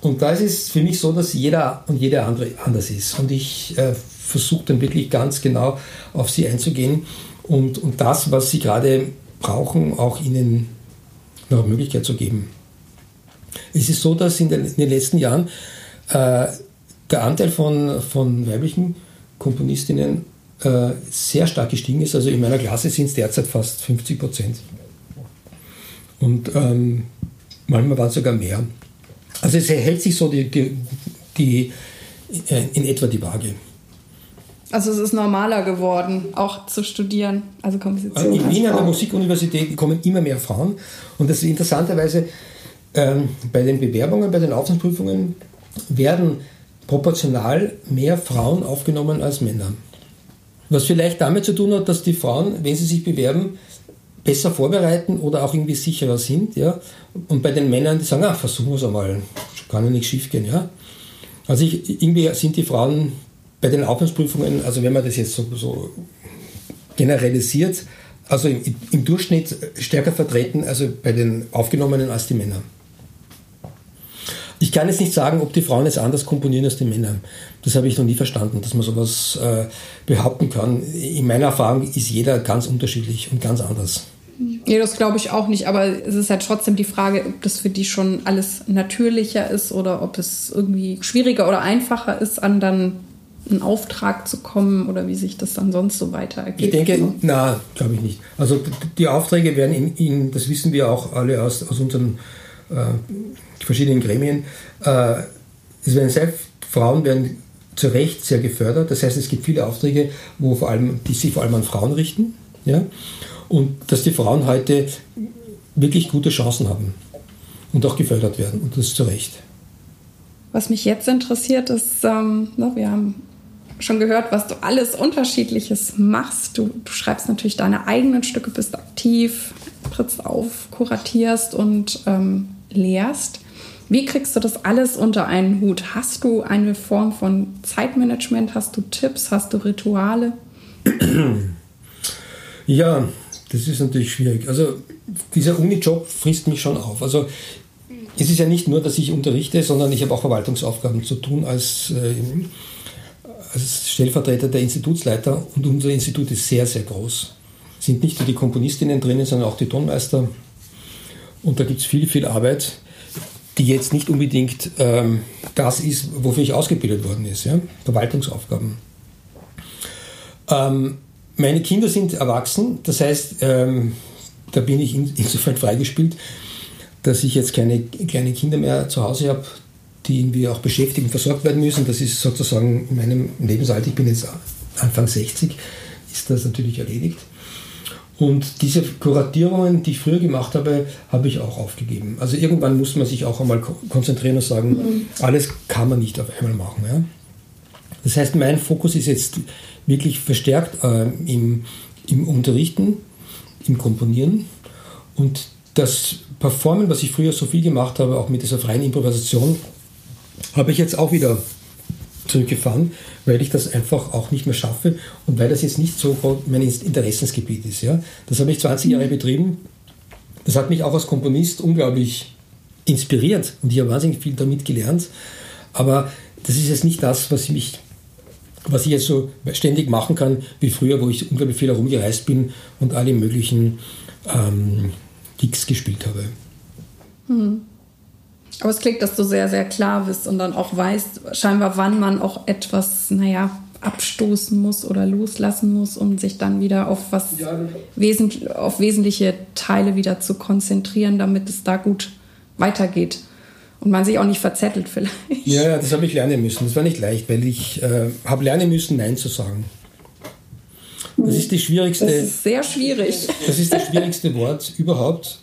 Und da ist es für mich so, dass jeder und jeder andere anders ist. Und ich äh, versuche dann wirklich ganz genau auf sie einzugehen und, und das, was sie gerade brauchen, auch ihnen noch eine Möglichkeit zu geben. Es ist so, dass in den, in den letzten Jahren äh, der Anteil von, von weiblichen Komponistinnen äh, sehr stark gestiegen ist. Also in meiner Klasse sind es derzeit fast 50 Prozent. Und ähm, manchmal waren es sogar mehr. Also es hält sich so die, die, die äh, in etwa die Waage. Also es ist normaler geworden, auch zu studieren, also Komposition. In Wien an der Musikuniversität kommen immer mehr Frauen und das ist interessanterweise ähm, bei den Bewerbungen, bei den Aufnahmeprüfungen werden proportional mehr Frauen aufgenommen als Männer. Was vielleicht damit zu tun hat, dass die Frauen, wenn sie sich bewerben, besser vorbereiten oder auch irgendwie sicherer sind. Ja? Und bei den Männern, die sagen, ah, versuchen wir es einmal, kann ja nichts schief gehen. Ja? Also ich, irgendwie sind die Frauen bei den Aufnahmeprüfungen, also wenn man das jetzt so, so generalisiert, also im, im, Durchschnitt stärker vertreten, also bei den Aufgenommenen als die Männer. Ich kann jetzt nicht sagen, ob die Frauen es anders komponieren als die Männer. Das habe ich noch nie verstanden, dass man sowas äh, behaupten kann. In meiner Erfahrung ist jeder ganz unterschiedlich und ganz anders. Nee, das glaube ich auch nicht, aber es ist halt trotzdem die Frage, ob das für die schon alles natürlicher ist oder ob es irgendwie schwieriger oder einfacher ist, an dann einen Auftrag zu kommen oder wie sich das dann sonst so weiter ergibt. Ich denke, na, glaube ich nicht. Also die Aufträge werden in, in, das wissen wir auch alle aus, aus unseren äh, verschiedenen Gremien, äh, es werden sehr, Frauen werden zu Recht sehr gefördert. Das heißt, es gibt viele Aufträge, wo vor allem, die sich vor allem an Frauen richten. Ja? Und dass die Frauen heute wirklich gute Chancen haben und auch gefördert werden. Und das ist zu Recht. Was mich jetzt interessiert, ist, ähm, ne, wir haben schon gehört, was du alles Unterschiedliches machst. Du, du schreibst natürlich deine eigenen Stücke, bist aktiv, trittst auf, kuratierst und ähm, lehrst. Wie kriegst du das alles unter einen Hut? Hast du eine Form von Zeitmanagement? Hast du Tipps? Hast du Rituale? Ja, das ist natürlich schwierig. Also dieser Unijob frisst mich schon auf. Also es ist ja nicht nur, dass ich unterrichte, sondern ich habe auch Verwaltungsaufgaben zu tun als, äh, als Stellvertreter der Institutsleiter und unser Institut ist sehr, sehr groß. Sind nicht nur die Komponistinnen drinnen, sondern auch die Tonmeister. Und da gibt es viel, viel Arbeit die jetzt nicht unbedingt ähm, das ist, wofür ich ausgebildet worden ist. Ja? Verwaltungsaufgaben. Ähm, meine Kinder sind erwachsen, das heißt, ähm, da bin ich in, insofern freigespielt, dass ich jetzt keine kleine Kinder mehr zu Hause habe, die irgendwie auch beschäftigt und versorgt werden müssen. Das ist sozusagen in meinem Lebensalter, ich bin jetzt Anfang 60, ist das natürlich erledigt. Und diese Kuratierungen, die ich früher gemacht habe, habe ich auch aufgegeben. Also irgendwann muss man sich auch einmal konzentrieren und sagen, mhm. alles kann man nicht auf einmal machen. Ja? Das heißt, mein Fokus ist jetzt wirklich verstärkt äh, im, im Unterrichten, im Komponieren und das Performen, was ich früher so viel gemacht habe, auch mit dieser freien Improvisation, habe ich jetzt auch wieder zurückgefahren, weil ich das einfach auch nicht mehr schaffe und weil das jetzt nicht so mein Interessensgebiet ist. Ja. Das habe ich 20 Jahre betrieben. Das hat mich auch als Komponist unglaublich inspiriert und ich habe wahnsinnig viel damit gelernt. Aber das ist jetzt nicht das, was ich mich was ich jetzt so ständig machen kann, wie früher, wo ich unglaublich viel herumgereist bin und alle möglichen ähm, Gigs gespielt habe. Hm. Aber es klingt, dass du sehr, sehr klar bist und dann auch weißt, scheinbar, wann man auch etwas, naja, abstoßen muss oder loslassen muss, um sich dann wieder auf was ja, wesentlich, auf wesentliche Teile wieder zu konzentrieren, damit es da gut weitergeht. Und man sich auch nicht verzettelt vielleicht. Ja, das habe ich lernen müssen. Das war nicht leicht, weil ich äh, habe lernen müssen, Nein zu sagen. Das ist die schwierigste. Das ist sehr schwierig. Das ist das schwierigste Wort überhaupt.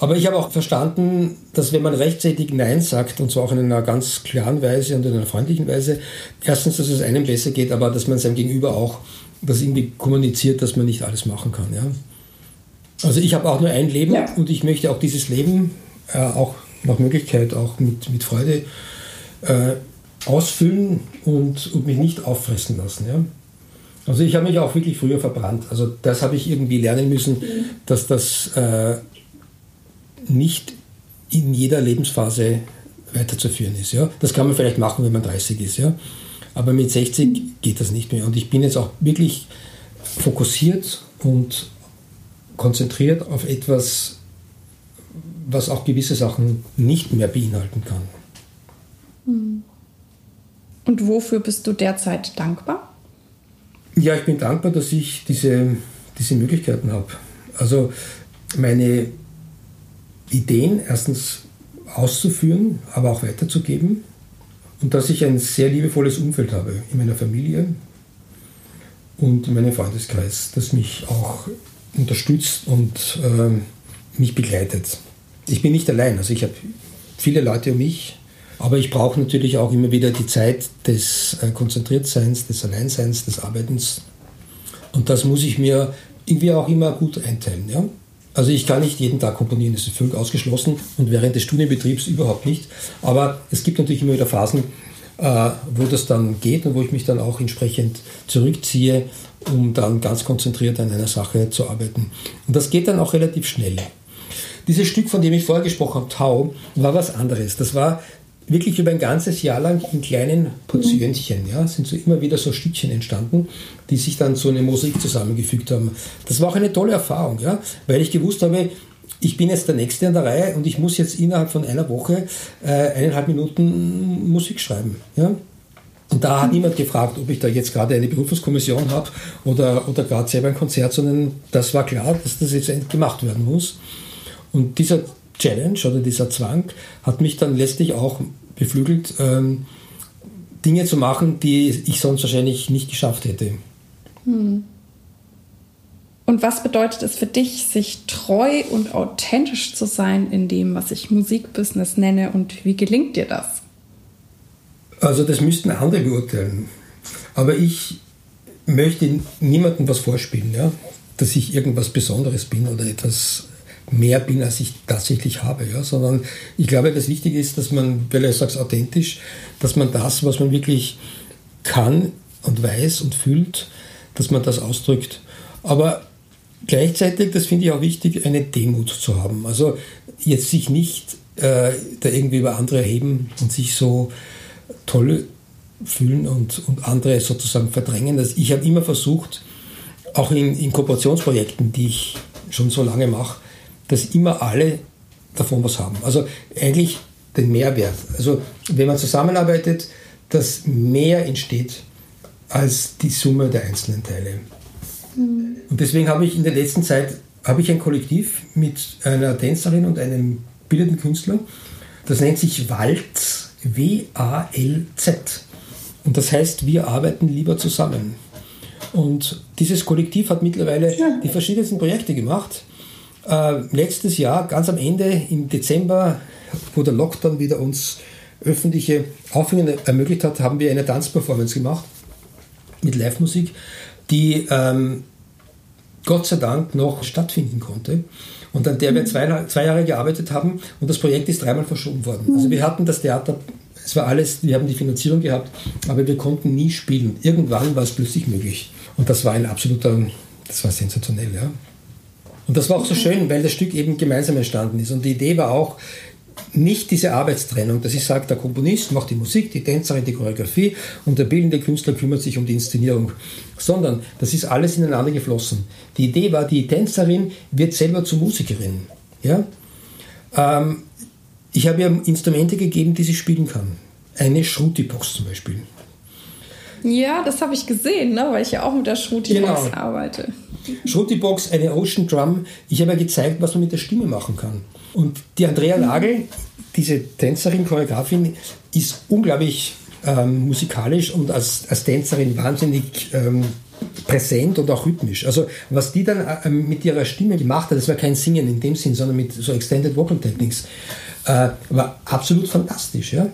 Aber ich habe auch verstanden, dass wenn man rechtzeitig Nein sagt, und zwar auch in einer ganz klaren Weise und in einer freundlichen Weise, erstens, dass es einem besser geht, aber dass man seinem Gegenüber auch das irgendwie kommuniziert, dass man nicht alles machen kann. Ja? Also ich habe auch nur ein Leben ja. und ich möchte auch dieses Leben äh, auch nach Möglichkeit auch mit, mit Freude äh, ausfüllen und, und mich nicht auffressen lassen. Ja? Also ich habe mich auch wirklich früher verbrannt. Also das habe ich irgendwie lernen müssen, dass das äh, nicht in jeder Lebensphase weiterzuführen ist. Ja? Das kann man vielleicht machen, wenn man 30 ist. Ja? Aber mit 60 geht das nicht mehr. Und ich bin jetzt auch wirklich fokussiert und konzentriert auf etwas, was auch gewisse Sachen nicht mehr beinhalten kann. Hm. Und wofür bist du derzeit dankbar? Ja, ich bin dankbar, dass ich diese, diese Möglichkeiten habe. Also meine Ideen erstens auszuführen, aber auch weiterzugeben. Und dass ich ein sehr liebevolles Umfeld habe in meiner Familie und in meinem Freundeskreis, das mich auch unterstützt und äh, mich begleitet. Ich bin nicht allein, also ich habe viele Leute um mich, aber ich brauche natürlich auch immer wieder die Zeit des äh, Konzentriertseins, des Alleinseins, des Arbeitens. Und das muss ich mir irgendwie auch immer gut einteilen. Ja? Also ich kann nicht jeden Tag komponieren, das ist völlig ausgeschlossen und während des Studienbetriebs überhaupt nicht. Aber es gibt natürlich immer wieder Phasen, äh, wo das dann geht und wo ich mich dann auch entsprechend zurückziehe, um dann ganz konzentriert an einer Sache zu arbeiten. Und das geht dann auch relativ schnell. Dieses Stück, von dem ich vorher gesprochen habe, Tau, war was anderes. Das war wirklich über ein ganzes Jahr lang in kleinen Portionchen. Ja, sind so immer wieder so Stückchen entstanden, die sich dann zu einer Musik zusammengefügt haben. Das war auch eine tolle Erfahrung, ja, weil ich gewusst habe, ich bin jetzt der Nächste an der Reihe und ich muss jetzt innerhalb von einer Woche äh, eineinhalb Minuten Musik schreiben. Ja? Und da hat niemand gefragt, ob ich da jetzt gerade eine Berufungskommission habe oder, oder gerade selber ein Konzert, sondern das war klar, dass das jetzt gemacht werden muss. Und dieser Challenge oder dieser Zwang hat mich dann letztlich auch beflügelt, ähm, Dinge zu machen, die ich sonst wahrscheinlich nicht geschafft hätte. Hm. Und was bedeutet es für dich, sich treu und authentisch zu sein in dem, was ich Musikbusiness nenne und wie gelingt dir das? Also das müssten andere beurteilen. Aber ich möchte niemandem was vorspielen, ja? dass ich irgendwas Besonderes bin oder etwas mehr bin, als ich tatsächlich habe, ja? sondern ich glaube, das Wichtige ist, dass man, weil du sagst authentisch, dass man das, was man wirklich kann und weiß und fühlt, dass man das ausdrückt. Aber gleichzeitig, das finde ich auch wichtig, eine Demut zu haben. Also jetzt sich nicht äh, da irgendwie über andere erheben und sich so toll fühlen und, und andere sozusagen verdrängen. Das, ich habe immer versucht, auch in, in Kooperationsprojekten, die ich schon so lange mache, dass immer alle davon was haben. Also eigentlich den Mehrwert. Also wenn man zusammenarbeitet, dass mehr entsteht als die Summe der einzelnen Teile. Mhm. Und deswegen habe ich in der letzten Zeit habe ich ein Kollektiv mit einer Tänzerin und einem bildenden Künstler. Das nennt sich Walz, W-A-L-Z. Und das heißt, wir arbeiten lieber zusammen. Und dieses Kollektiv hat mittlerweile die verschiedensten Projekte gemacht. Äh, letztes Jahr, ganz am Ende, im Dezember, wo der Lockdown wieder uns öffentliche Aufführungen ermöglicht hat, haben wir eine Tanzperformance gemacht mit Live-Musik, die ähm, Gott sei Dank noch stattfinden konnte und an der wir zwei, zwei Jahre gearbeitet haben und das Projekt ist dreimal verschoben worden. Also wir hatten das Theater, es war alles, wir haben die Finanzierung gehabt, aber wir konnten nie spielen. Irgendwann war es plötzlich möglich und das war ein absoluter, das war sensationell, ja. Und das war auch so schön, weil das Stück eben gemeinsam entstanden ist. Und die Idee war auch, nicht diese Arbeitstrennung, dass ich sage, der Komponist macht die Musik, die Tänzerin die Choreografie und der bildende Künstler kümmert sich um die Inszenierung, sondern das ist alles ineinander geflossen. Die Idee war, die Tänzerin wird selber zur Musikerin. Ja? Ähm, ich habe ihr Instrumente gegeben, die sie spielen kann. Eine Schruti-Box zum Beispiel. Ja, das habe ich gesehen, ne? weil ich ja auch mit der Shruti-Box genau. arbeite. Shruti-Box, eine Ocean Drum. Ich habe ja gezeigt, was man mit der Stimme machen kann. Und die Andrea Nagel, diese Tänzerin, Choreografin, ist unglaublich ähm, musikalisch und als, als Tänzerin wahnsinnig ähm, präsent und auch rhythmisch. Also was die dann äh, mit ihrer Stimme gemacht hat, das war kein Singen in dem Sinn, sondern mit so Extended Vocal Techniques, äh, war absolut fantastisch. Ja?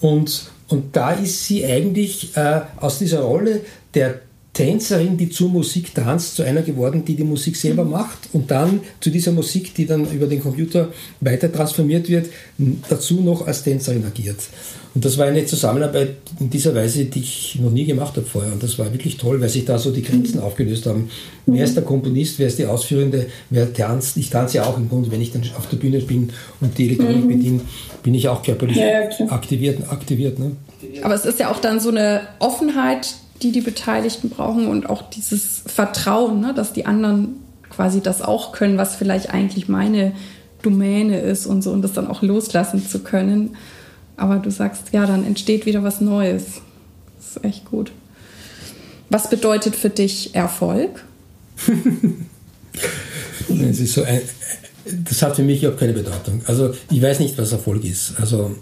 Und und da ist sie eigentlich äh, aus dieser Rolle der Tänzerin, die zur Musik tanzt, zu einer geworden, die die Musik selber macht und dann zu dieser Musik, die dann über den Computer weiter transformiert wird, dazu noch als Tänzerin agiert. Und das war eine Zusammenarbeit in dieser Weise, die ich noch nie gemacht habe vorher. Und das war wirklich toll, weil sich da so die Grenzen mhm. aufgelöst haben. Wer ist der Komponist, wer ist die Ausführende, wer tanzt? Ich tanze ja auch im Grunde, wenn ich dann auf der Bühne bin und die Elektronik mhm. bediene, bin ich auch körperlich ja, aktiviert. aktiviert ne? Aber es ist ja auch dann so eine Offenheit, die die Beteiligten brauchen und auch dieses Vertrauen, ne, dass die anderen quasi das auch können, was vielleicht eigentlich meine Domäne ist und so und das dann auch loslassen zu können. Aber du sagst, ja, dann entsteht wieder was Neues. Das ist echt gut. Was bedeutet für dich Erfolg? es ist so ein, das hat für mich überhaupt keine Bedeutung. Also ich weiß nicht, was Erfolg ist. Also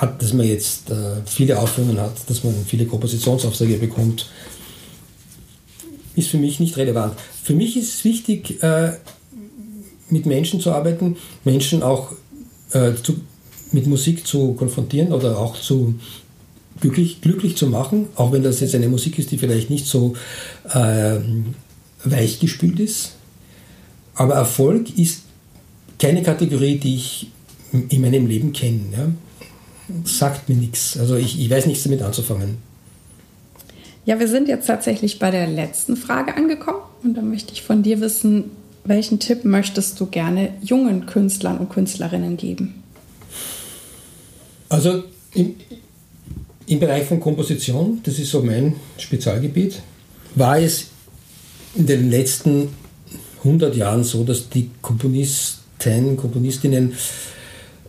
hat, dass man jetzt äh, viele Aufführungen hat, dass man viele Kompositionsaufträge bekommt, ist für mich nicht relevant. Für mich ist es wichtig, äh, mit Menschen zu arbeiten, Menschen auch äh, zu, mit Musik zu konfrontieren oder auch zu glücklich, glücklich zu machen, auch wenn das jetzt eine Musik ist, die vielleicht nicht so äh, weich gespült ist. Aber Erfolg ist keine Kategorie, die ich in meinem Leben kenne. Ja? Sagt mir nichts. Also ich, ich weiß nichts damit anzufangen. Ja, wir sind jetzt tatsächlich bei der letzten Frage angekommen und da möchte ich von dir wissen, welchen Tipp möchtest du gerne jungen Künstlern und Künstlerinnen geben? Also im, im Bereich von Komposition, das ist so mein Spezialgebiet, war es in den letzten 100 Jahren so, dass die Komponisten, Komponistinnen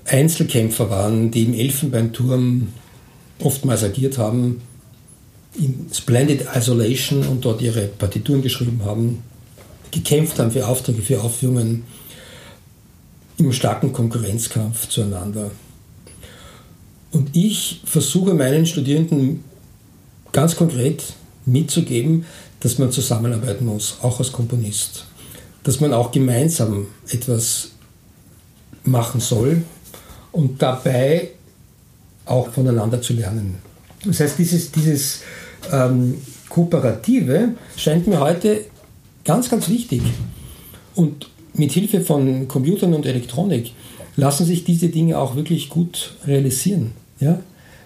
Einzelkämpfer waren, die im Elfenbeinturm oftmals agiert haben, in Splendid Isolation und dort ihre Partituren geschrieben haben, gekämpft haben für Aufträge, für Aufführungen, im starken Konkurrenzkampf zueinander. Und ich versuche meinen Studierenden ganz konkret mitzugeben, dass man zusammenarbeiten muss, auch als Komponist. Dass man auch gemeinsam etwas machen soll und dabei auch voneinander zu lernen. Das heißt, dieses, dieses ähm, Kooperative scheint mir heute ganz, ganz wichtig. Und mit Hilfe von Computern und Elektronik lassen sich diese Dinge auch wirklich gut realisieren. Ja?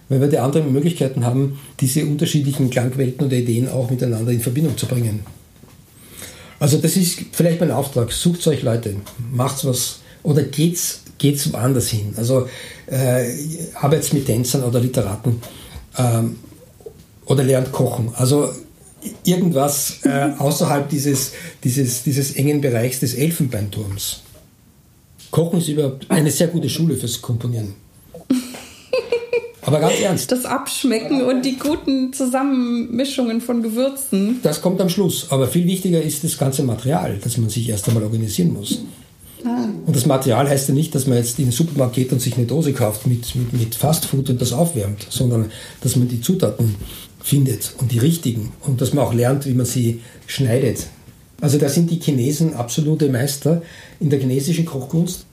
Weil wir die anderen Möglichkeiten haben, diese unterschiedlichen Klangwelten oder Ideen auch miteinander in Verbindung zu bringen. Also das ist vielleicht mein Auftrag. Sucht euch Leute, macht was oder geht's, geht's woanders hin. Also äh, arbeitet mit Tänzern oder Literaten ähm, oder lernt kochen. Also irgendwas äh, außerhalb dieses, dieses, dieses engen Bereichs des Elfenbeinturms. Kochen ist überhaupt eine sehr gute Schule fürs Komponieren. Aber ganz ernst. Das Abschmecken und die guten Zusammenmischungen von Gewürzen. Das kommt am Schluss. Aber viel wichtiger ist das ganze Material, das man sich erst einmal organisieren muss. Und das Material heißt ja nicht, dass man jetzt in den Supermarkt geht und sich eine Dose kauft mit, mit, mit Fastfood und das aufwärmt, sondern dass man die Zutaten findet und die richtigen und dass man auch lernt, wie man sie schneidet. Also da sind die Chinesen absolute Meister in der chinesischen Kochkunst.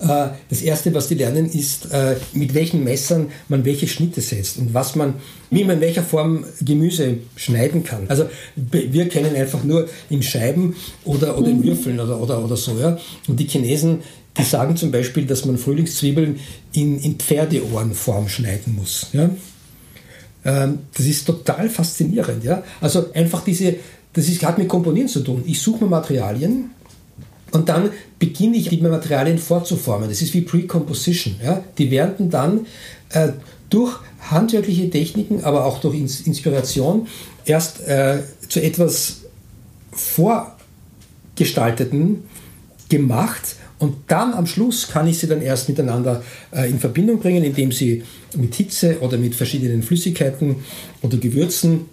Äh, das erste, was die lernen, ist, äh, mit welchen Messern man welche Schnitte setzt und was man, wie man in welcher Form Gemüse schneiden kann. Also wir kennen einfach nur in Scheiben oder, oder in Würfeln oder, oder, oder so. Ja? Und die Chinesen, die sagen zum Beispiel, dass man Frühlingszwiebeln in, in Pferdeohrenform schneiden muss. Ja? Ähm, das ist total faszinierend. Ja? Also einfach diese, das ist, hat mit Komponieren zu tun. Ich suche mir Materialien und dann beginne ich, die Materialien vorzuformen. Das ist wie Pre-Composition. Ja? Die werden dann äh, durch handwerkliche Techniken, aber auch durch Inspiration erst äh, zu etwas Vorgestalteten gemacht und dann am Schluss kann ich sie dann erst miteinander äh, in Verbindung bringen, indem sie mit Hitze oder mit verschiedenen Flüssigkeiten oder Gewürzen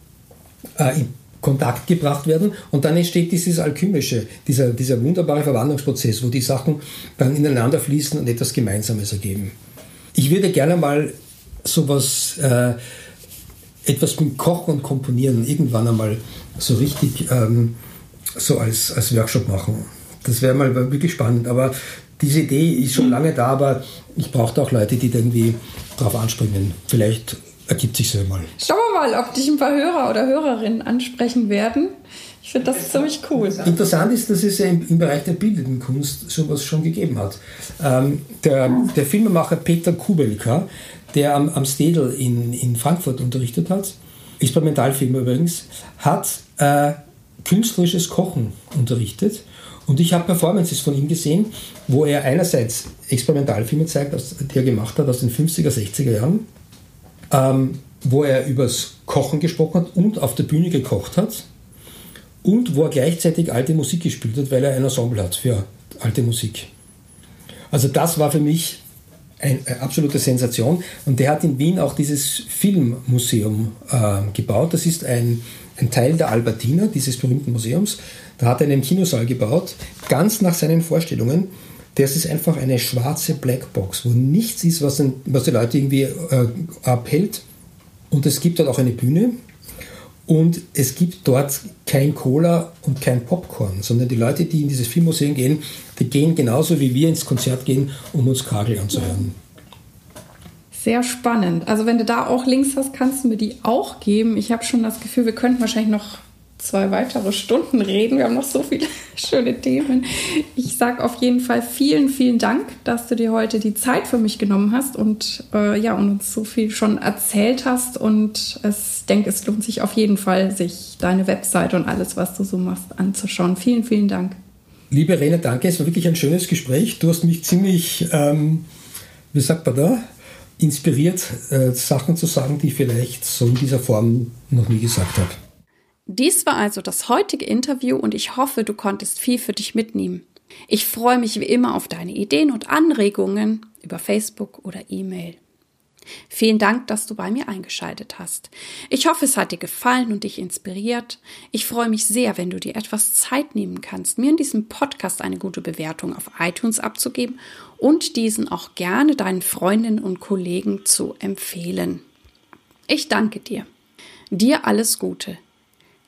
äh, in Kontakt gebracht werden und dann entsteht dieses alchymische, dieser, dieser wunderbare Verwandlungsprozess, wo die Sachen dann ineinander fließen und etwas Gemeinsames ergeben. Ich würde gerne mal sowas, äh, etwas mit Kochen und Komponieren irgendwann einmal so richtig ähm, so als, als Workshop machen. Das wäre mal wirklich spannend. Aber diese Idee ist schon lange da, aber ich brauche auch Leute, die irgendwie drauf anspringen. Vielleicht ergibt sich so mal. Schauen wir mal, ob dich ein paar Hörer oder Hörerinnen ansprechen werden. Ich finde das ziemlich cool. Interessant ist, dass es ja im, im Bereich der bildenden Kunst sowas schon gegeben hat. Ähm, der, der, Filmemacher Peter Kubelka, der am, am Stedel in, in Frankfurt unterrichtet hat, Experimentalfilm übrigens, hat äh, künstlerisches Kochen unterrichtet und ich habe Performances von ihm gesehen, wo er einerseits Experimentalfilme zeigt, die er gemacht hat aus den 50er, 60er Jahren, ähm, wo er übers Kochen gesprochen hat und auf der Bühne gekocht hat und wo er gleichzeitig alte Musik gespielt hat, weil er ein Ensemble hat für alte Musik. Also das war für mich eine absolute Sensation. Und der hat in Wien auch dieses Filmmuseum äh, gebaut. Das ist ein ein Teil der Albertina, dieses berühmten Museums. Da hat er einen Kinosaal gebaut, ganz nach seinen Vorstellungen. Das ist einfach eine schwarze Blackbox, wo nichts ist, was, ein, was die Leute irgendwie äh, abhält. Und es gibt dort auch eine Bühne. Und es gibt dort kein Cola und kein Popcorn, sondern die Leute, die in dieses Filmmuseum gehen, die gehen genauso wie wir ins Konzert gehen, um uns Kagel anzuhören. Sehr spannend. Also wenn du da auch Links hast, kannst du mir die auch geben. Ich habe schon das Gefühl, wir könnten wahrscheinlich noch zwei weitere Stunden reden. Wir haben noch so viele schöne Themen. Ich sage auf jeden Fall vielen, vielen Dank, dass du dir heute die Zeit für mich genommen hast und äh, ja und uns so viel schon erzählt hast. Und ich denke, es lohnt sich auf jeden Fall, sich deine Webseite und alles, was du so machst, anzuschauen. Vielen, vielen Dank. Liebe Rena, danke. Es war wirklich ein schönes Gespräch. Du hast mich ziemlich, ähm, wie sagt man da, inspiriert, äh, Sachen zu sagen, die ich vielleicht so in dieser Form noch nie gesagt habe. Dies war also das heutige Interview und ich hoffe, du konntest viel für dich mitnehmen. Ich freue mich wie immer auf deine Ideen und Anregungen über Facebook oder E-Mail. Vielen Dank, dass du bei mir eingeschaltet hast. Ich hoffe, es hat dir gefallen und dich inspiriert. Ich freue mich sehr, wenn du dir etwas Zeit nehmen kannst, mir in diesem Podcast eine gute Bewertung auf iTunes abzugeben und diesen auch gerne deinen Freundinnen und Kollegen zu empfehlen. Ich danke dir. Dir alles Gute.